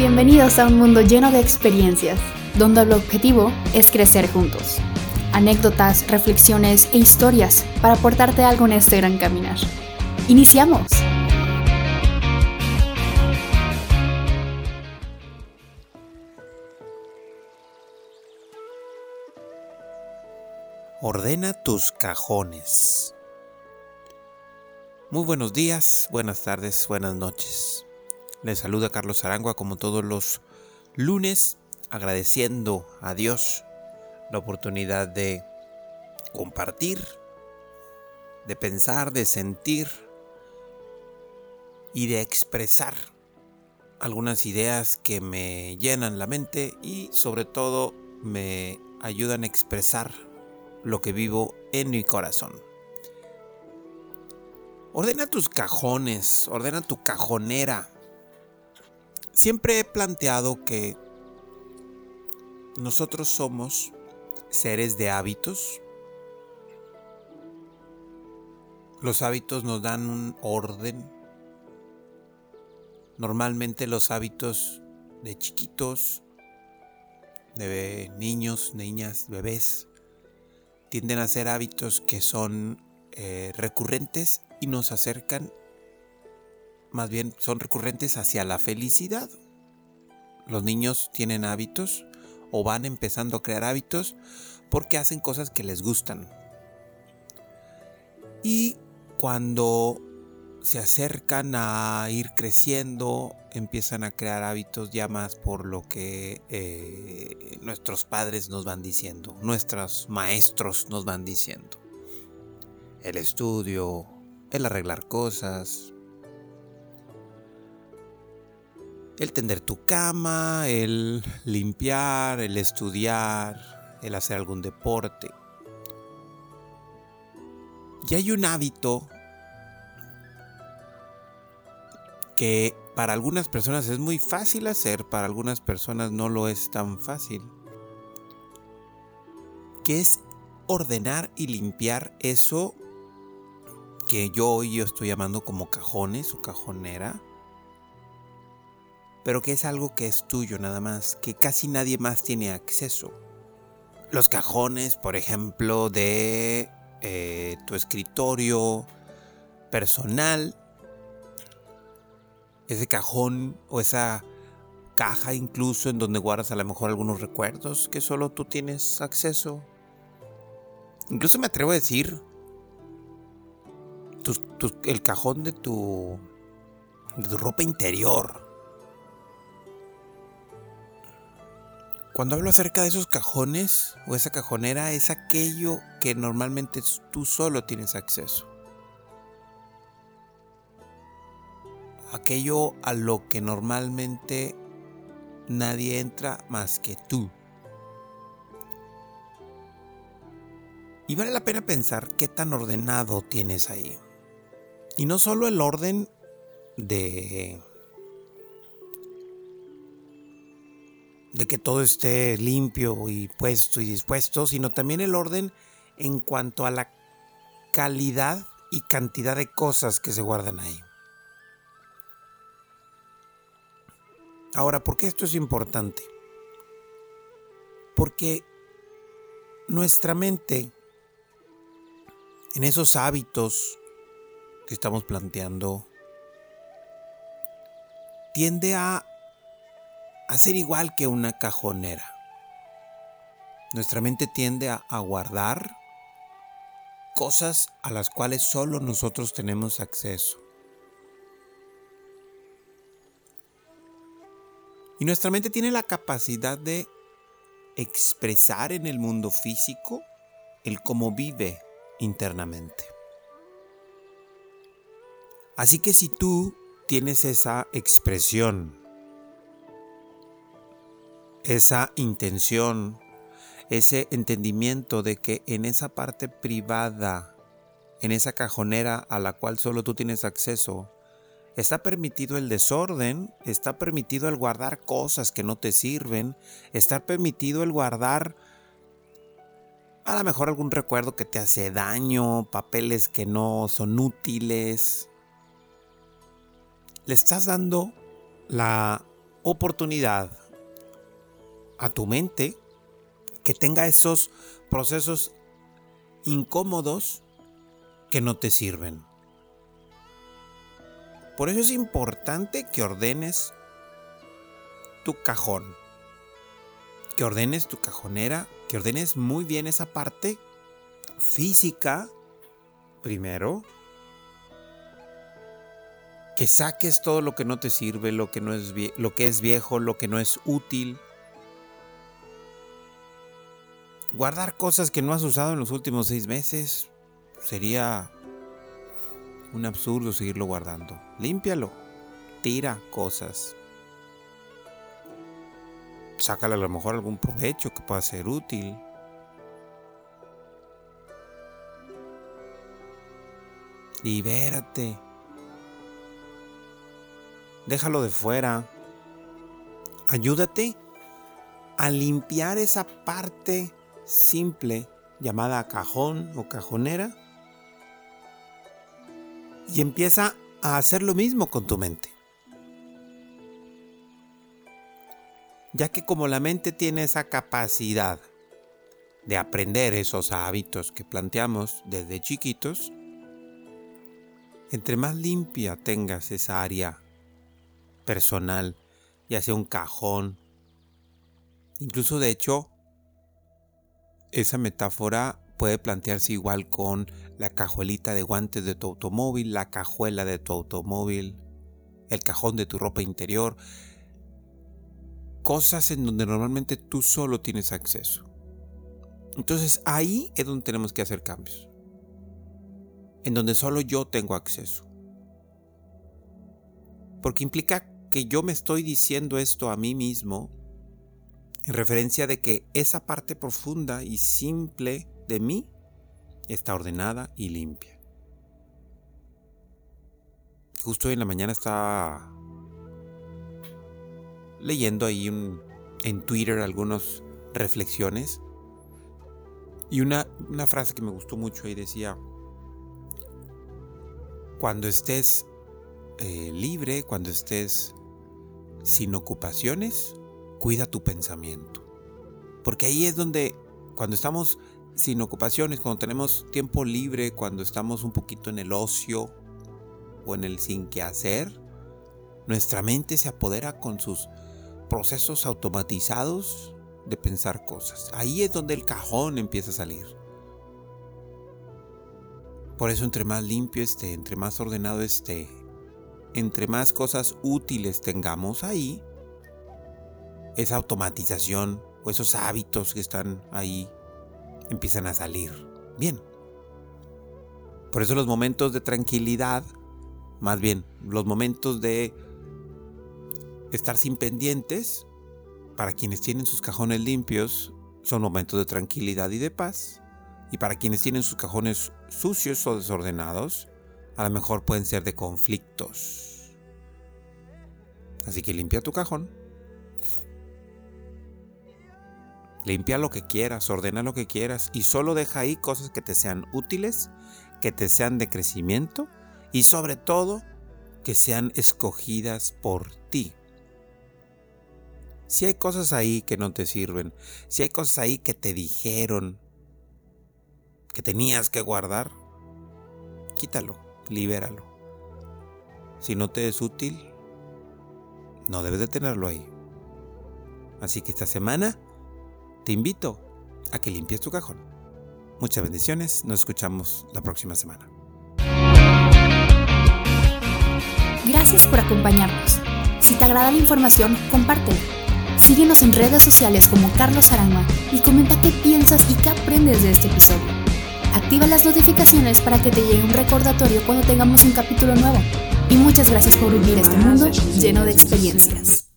Bienvenidos a un mundo lleno de experiencias, donde el objetivo es crecer juntos. Anécdotas, reflexiones e historias para aportarte algo en este gran caminar. ¡Iniciamos! Ordena tus cajones. Muy buenos días, buenas tardes, buenas noches. Les saluda Carlos Arangua como todos los lunes, agradeciendo a Dios la oportunidad de compartir, de pensar, de sentir y de expresar algunas ideas que me llenan la mente y sobre todo me ayudan a expresar lo que vivo en mi corazón. Ordena tus cajones, ordena tu cajonera. Siempre he planteado que nosotros somos seres de hábitos. Los hábitos nos dan un orden. Normalmente los hábitos de chiquitos, de niños, niñas, bebés, tienden a ser hábitos que son eh, recurrentes y nos acercan, más bien son recurrentes hacia la felicidad. Los niños tienen hábitos o van empezando a crear hábitos porque hacen cosas que les gustan. Y cuando se acercan a ir creciendo, empiezan a crear hábitos ya más por lo que eh, nuestros padres nos van diciendo, nuestros maestros nos van diciendo. El estudio, el arreglar cosas, el tender tu cama, el limpiar, el estudiar, el hacer algún deporte. Y hay un hábito que para algunas personas es muy fácil hacer, para algunas personas no lo es tan fácil. Que es ordenar y limpiar eso que yo hoy yo estoy llamando como cajones o cajonera. Pero que es algo que es tuyo nada más, que casi nadie más tiene acceso. Los cajones, por ejemplo, de eh, tu escritorio personal, ese cajón o esa caja incluso en donde guardas a lo mejor algunos recuerdos que solo tú tienes acceso. Incluso me atrevo a decir el cajón de tu, de tu ropa interior. Cuando hablo acerca de esos cajones o esa cajonera es aquello que normalmente tú solo tienes acceso. aquello a lo que normalmente nadie entra más que tú. Y vale la pena pensar qué tan ordenado tienes ahí. Y no solo el orden de de que todo esté limpio y puesto y dispuesto, sino también el orden en cuanto a la calidad y cantidad de cosas que se guardan ahí. Ahora, ¿por qué esto es importante? Porque nuestra mente, en esos hábitos que estamos planteando, tiende a, a ser igual que una cajonera. Nuestra mente tiende a guardar cosas a las cuales solo nosotros tenemos acceso. Y nuestra mente tiene la capacidad de expresar en el mundo físico el cómo vive internamente. Así que si tú tienes esa expresión, esa intención, ese entendimiento de que en esa parte privada, en esa cajonera a la cual solo tú tienes acceso, Está permitido el desorden, está permitido el guardar cosas que no te sirven, está permitido el guardar a lo mejor algún recuerdo que te hace daño, papeles que no son útiles. Le estás dando la oportunidad a tu mente que tenga esos procesos incómodos que no te sirven. Por eso es importante que ordenes tu cajón, que ordenes tu cajonera, que ordenes muy bien esa parte física primero, que saques todo lo que no te sirve, lo que no es lo que es viejo, lo que no es útil. Guardar cosas que no has usado en los últimos seis meses sería un absurdo seguirlo guardando. Límpialo. Tira cosas. Sácale a lo mejor algún provecho que pueda ser útil. Libérate. Déjalo de fuera. Ayúdate a limpiar esa parte simple llamada cajón o cajonera y empieza a hacer lo mismo con tu mente. Ya que como la mente tiene esa capacidad de aprender esos hábitos que planteamos desde chiquitos, entre más limpia tengas esa área personal, ya sea un cajón, incluso de hecho, esa metáfora puede plantearse igual con la cajuelita de guantes de tu automóvil, la cajuela de tu automóvil, el cajón de tu ropa interior, cosas en donde normalmente tú solo tienes acceso. Entonces ahí es donde tenemos que hacer cambios, en donde solo yo tengo acceso. Porque implica que yo me estoy diciendo esto a mí mismo en referencia de que esa parte profunda y simple de mí está ordenada y limpia. Justo hoy en la mañana estaba leyendo ahí en Twitter algunas reflexiones y una, frase que me gustó mucho ahí decía, cuando estés eh, libre, cuando estés sin ocupaciones, cuida tu pensamiento. Porque ahí es donde, cuando estamos sin ocupaciones, cuando tenemos tiempo libre, cuando estamos un poquito en el ocio o en el sin que hacer, nuestra mente se apodera con sus procesos automatizados de pensar cosas. Ahí es donde el cajón empieza a salir. Por eso entre más limpio esté, entre más ordenado esté, entre más cosas útiles tengamos ahí, esa automatización o esos hábitos que están ahí empiezan a salir bien. Por eso los momentos de tranquilidad, más bien los momentos de estar sin pendientes, para quienes tienen sus cajones limpios, son momentos de tranquilidad y de paz. Y para quienes tienen sus cajones sucios o desordenados, a lo mejor pueden ser de conflictos. Así que limpia tu cajón Limpia lo que quieras, ordena lo que quieras y solo deja ahí cosas que te sean útiles, que te sean de crecimiento y sobre todo que sean escogidas por ti. Si hay cosas ahí que no te sirven, si hay cosas ahí que te dijeron que tenías que guardar, quítalo, libéralo. Si no te es útil, no debes de tenerlo ahí. Así que esta semana te invito a que limpies tu cajón. Muchas bendiciones, nos escuchamos la próxima semana. Gracias por acompañarnos. Si te agrada la información, compártela. Síguenos en redes sociales como Carlos Arama y comenta qué piensas y qué aprendes de este episodio. Activa las notificaciones para que te llegue un recordatorio cuando tengamos un capítulo nuevo. Y muchas gracias por vivir este mundo lleno de experiencias.